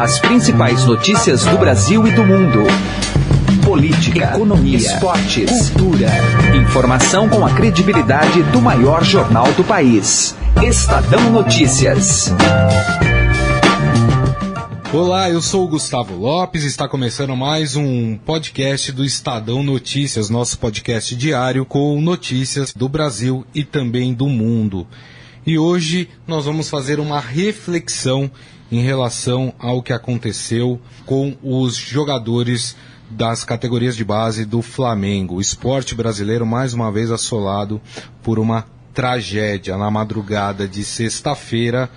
As principais notícias do Brasil e do mundo. Política, economia, esportes, cultura. Informação com a credibilidade do maior jornal do país. Estadão Notícias. Olá, eu sou o Gustavo Lopes e está começando mais um podcast do Estadão Notícias, nosso podcast diário com notícias do Brasil e também do mundo. E hoje nós vamos fazer uma reflexão em relação ao que aconteceu com os jogadores das categorias de base do Flamengo. O esporte brasileiro mais uma vez assolado por uma tragédia na madrugada de sexta-feira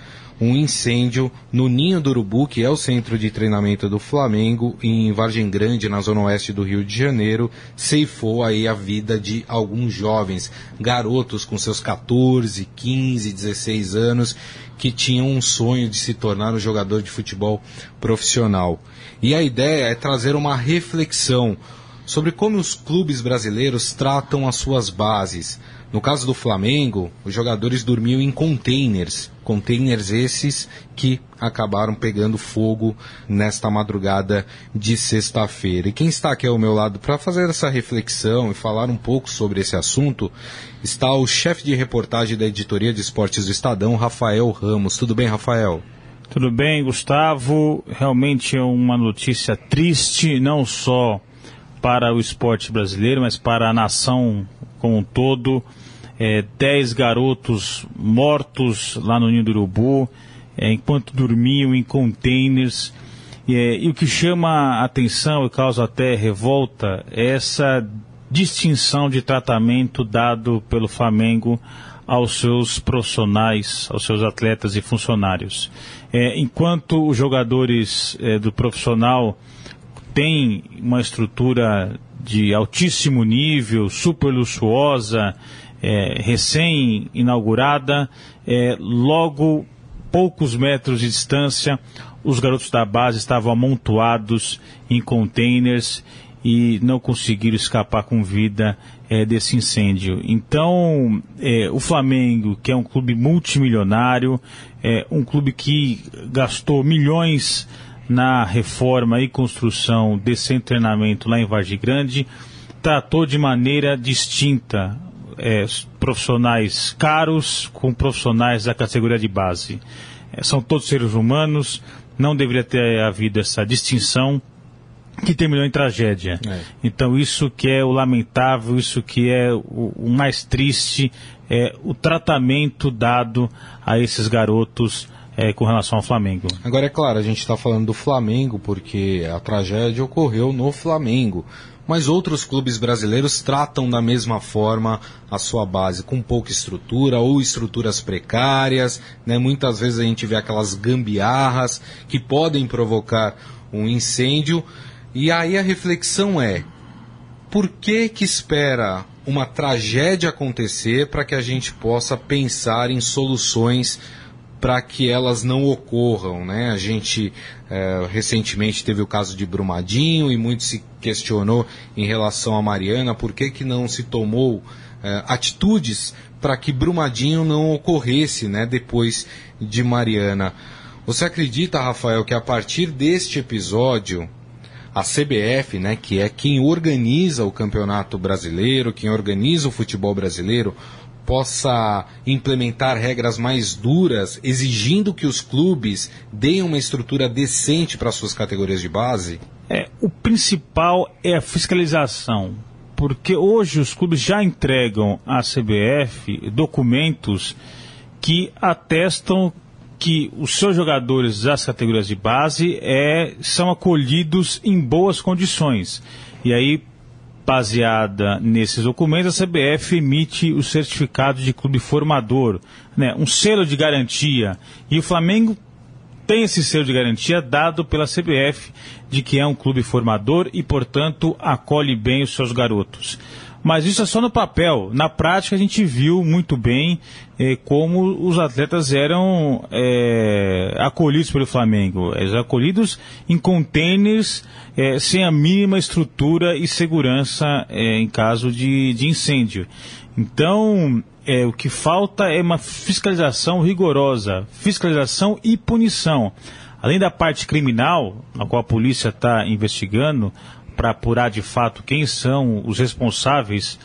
um incêndio no Ninho do Urubu, que é o centro de treinamento do Flamengo, em Vargem Grande, na zona oeste do Rio de Janeiro, ceifou aí a vida de alguns jovens, garotos com seus 14, 15, 16 anos, que tinham um sonho de se tornar um jogador de futebol profissional. E a ideia é trazer uma reflexão sobre como os clubes brasileiros tratam as suas bases, no caso do Flamengo, os jogadores dormiam em containers, containers esses que acabaram pegando fogo nesta madrugada de sexta-feira. E quem está aqui ao meu lado para fazer essa reflexão e falar um pouco sobre esse assunto está o chefe de reportagem da editoria de esportes do Estadão, Rafael Ramos. Tudo bem, Rafael? Tudo bem, Gustavo. Realmente é uma notícia triste, não só para o esporte brasileiro, mas para a nação como um todo é, dez garotos mortos lá no Ninho do Urubu, é, enquanto dormiam em containers. É, e o que chama atenção e causa até revolta é essa distinção de tratamento dado pelo Flamengo aos seus profissionais, aos seus atletas e funcionários. É, enquanto os jogadores é, do profissional têm uma estrutura de altíssimo nível, super luxuosa, é, recém-inaugurada, é, logo poucos metros de distância, os garotos da base estavam amontoados em containers e não conseguiram escapar com vida é, desse incêndio. Então, é, o Flamengo, que é um clube multimilionário, é um clube que gastou milhões na reforma e construção desse treinamento lá em Vargem Grande, tratou de maneira distinta é, profissionais caros com profissionais da categoria de base. É, são todos seres humanos, não deveria ter havido essa distinção que terminou em tragédia. É. Então isso que é o lamentável, isso que é o, o mais triste, é o tratamento dado a esses garotos é, com relação ao Flamengo. Agora é claro, a gente está falando do Flamengo porque a tragédia ocorreu no Flamengo mas outros clubes brasileiros tratam da mesma forma a sua base, com pouca estrutura ou estruturas precárias. Né? Muitas vezes a gente vê aquelas gambiarras que podem provocar um incêndio. E aí a reflexão é: por que que espera uma tragédia acontecer para que a gente possa pensar em soluções para que elas não ocorram, né? A gente é, recentemente teve o caso de Brumadinho e muito se questionou em relação a Mariana por que, que não se tomou é, atitudes para que Brumadinho não ocorresse, né? Depois de Mariana. Você acredita, Rafael, que a partir deste episódio a CBF, né, que é quem organiza o Campeonato Brasileiro, quem organiza o futebol brasileiro, possa implementar regras mais duras, exigindo que os clubes deem uma estrutura decente para suas categorias de base? É, o principal é a fiscalização, porque hoje os clubes já entregam à CBF documentos que atestam que os seus jogadores das categorias de base é, são acolhidos em boas condições. E aí Baseada nesses documentos, a CBF emite o certificado de clube formador, né, um selo de garantia. E o Flamengo tem esse selo de garantia dado pela CBF de que é um clube formador e, portanto, acolhe bem os seus garotos. Mas isso é só no papel. Na prática, a gente viu muito bem eh, como os atletas eram eh, acolhidos pelo Flamengo. Eles acolhidos em containers eh, sem a mínima estrutura e segurança eh, em caso de, de incêndio. Então, é, o que falta é uma fiscalização rigorosa, fiscalização e punição. além da parte criminal, a qual a polícia está investigando, para apurar de fato quem são os responsáveis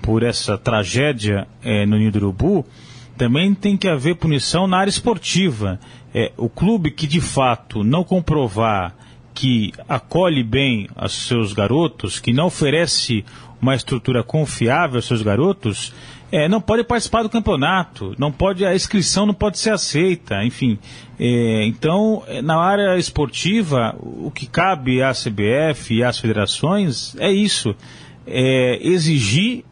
por essa tragédia é, no Ninho do Urubu, também tem que haver punição na área esportiva. É, o clube que de fato não comprovar que acolhe bem os seus garotos, que não oferece uma estrutura confiável aos seus garotos, é, não pode participar do campeonato, não pode a inscrição não pode ser aceita, enfim. É, então, é, na área esportiva, o que cabe à CBF e às federações é isso: é exigir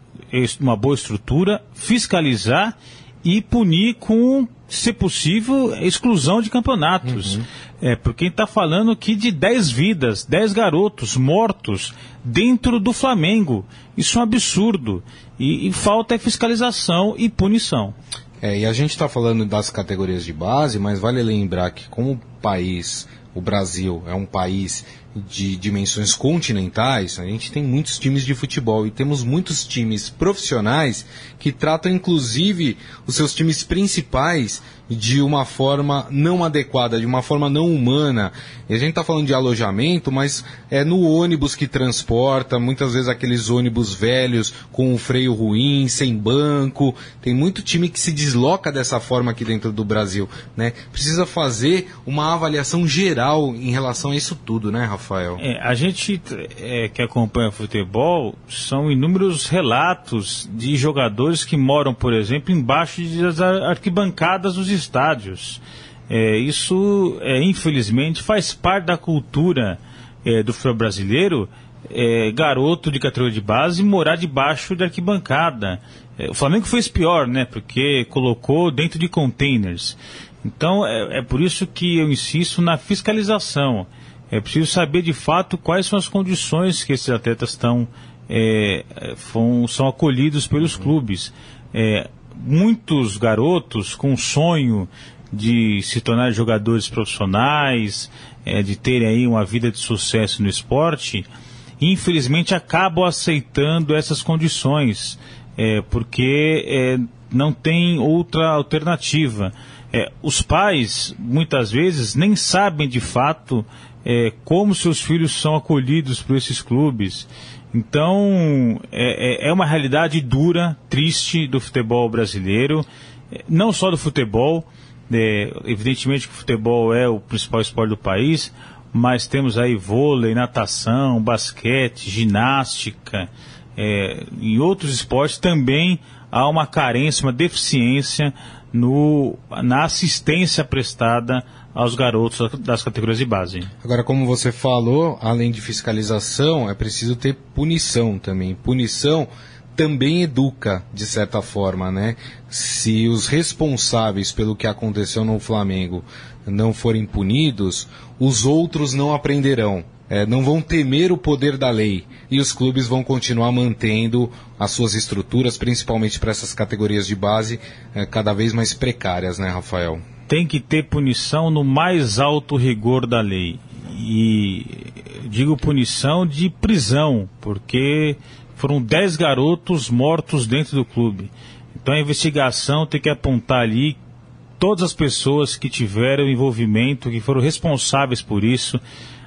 uma boa estrutura, fiscalizar e punir com, se possível, exclusão de campeonatos. Uhum. É, porque está falando aqui de 10 vidas, 10 garotos mortos dentro do Flamengo. Isso é um absurdo. E, e falta é fiscalização e punição. É, e a gente está falando das categorias de base, mas vale lembrar que como país, o Brasil é um país de dimensões continentais, a gente tem muitos times de futebol e temos muitos times profissionais que tratam inclusive os seus times principais de uma forma não adequada, de uma forma não humana. E a gente está falando de alojamento, mas é no ônibus que transporta, muitas vezes aqueles ônibus velhos com o freio ruim, sem banco. Tem muito time que se desloca dessa forma aqui dentro do Brasil, né? Precisa fazer uma avaliação geral em relação a isso tudo, né, Rafael? É, a gente é, que acompanha futebol são inúmeros relatos de jogadores que moram, por exemplo, embaixo das arquibancadas dos estádios. É, isso, é, infelizmente, faz parte da cultura é, do futebol brasileiro. É, garoto de categoria de base morar debaixo da arquibancada. É, o Flamengo fez pior, né? Porque colocou dentro de containers. Então é, é por isso que eu insisto na fiscalização. É preciso saber de fato quais são as condições que esses atletas estão é, são acolhidos pelos uhum. clubes. É, muitos garotos com sonho de se tornar jogadores profissionais, é, de terem aí uma vida de sucesso no esporte, infelizmente acabam aceitando essas condições, é, porque é, não tem outra alternativa. É, os pais, muitas vezes, nem sabem de fato é, como seus filhos são acolhidos por esses clubes. Então, é, é, é uma realidade dura, triste do futebol brasileiro, não só do futebol, é, evidentemente que o futebol é o principal esporte do país, mas temos aí vôlei, natação, basquete, ginástica, é, em outros esportes também há uma carência, uma deficiência no, na assistência prestada aos garotos das categorias de base. Agora, como você falou, além de fiscalização, é preciso ter punição também. Punição também educa, de certa forma, né? Se os responsáveis pelo que aconteceu no Flamengo não forem punidos, os outros não aprenderão. É, não vão temer o poder da lei e os clubes vão continuar mantendo as suas estruturas, principalmente para essas categorias de base, é, cada vez mais precárias, né, Rafael? tem que ter punição no mais alto rigor da lei. E digo punição de prisão, porque foram 10 garotos mortos dentro do clube. Então a investigação tem que apontar ali todas as pessoas que tiveram envolvimento, que foram responsáveis por isso,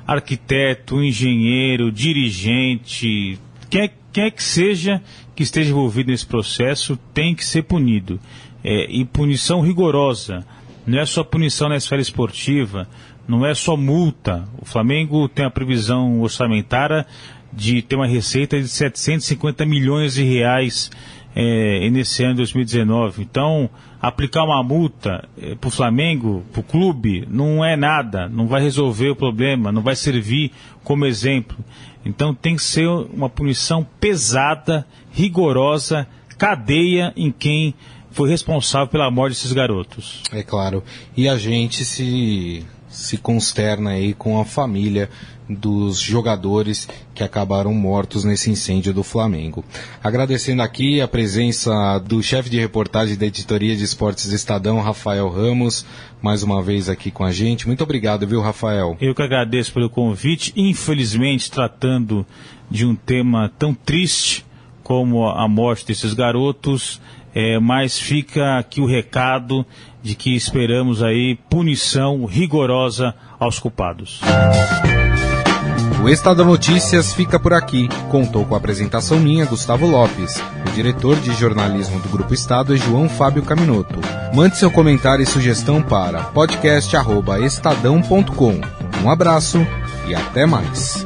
arquiteto, engenheiro, dirigente, quem quem é que seja que esteja envolvido nesse processo tem que ser punido. É, e punição rigorosa não é só punição na esfera esportiva, não é só multa. O Flamengo tem a previsão orçamentária de ter uma receita de 750 milhões de reais é, nesse ano de 2019. Então, aplicar uma multa é, para o Flamengo, para o clube, não é nada, não vai resolver o problema, não vai servir como exemplo. Então, tem que ser uma punição pesada, rigorosa, cadeia em quem foi responsável pela morte desses garotos. É claro. E a gente se, se consterna aí com a família dos jogadores que acabaram mortos nesse incêndio do Flamengo. Agradecendo aqui a presença do chefe de reportagem da editoria de esportes Estadão, Rafael Ramos, mais uma vez aqui com a gente. Muito obrigado, viu, Rafael? Eu que agradeço pelo convite. Infelizmente, tratando de um tema tão triste como a morte desses garotos, é, mas fica aqui o recado de que esperamos aí punição rigorosa aos culpados. O Estado Notícias fica por aqui. Contou com a apresentação minha, Gustavo Lopes. O diretor de jornalismo do Grupo Estado é João Fábio Caminoto. Mande seu comentário e sugestão para podcast.estadão.com. Um abraço e até mais.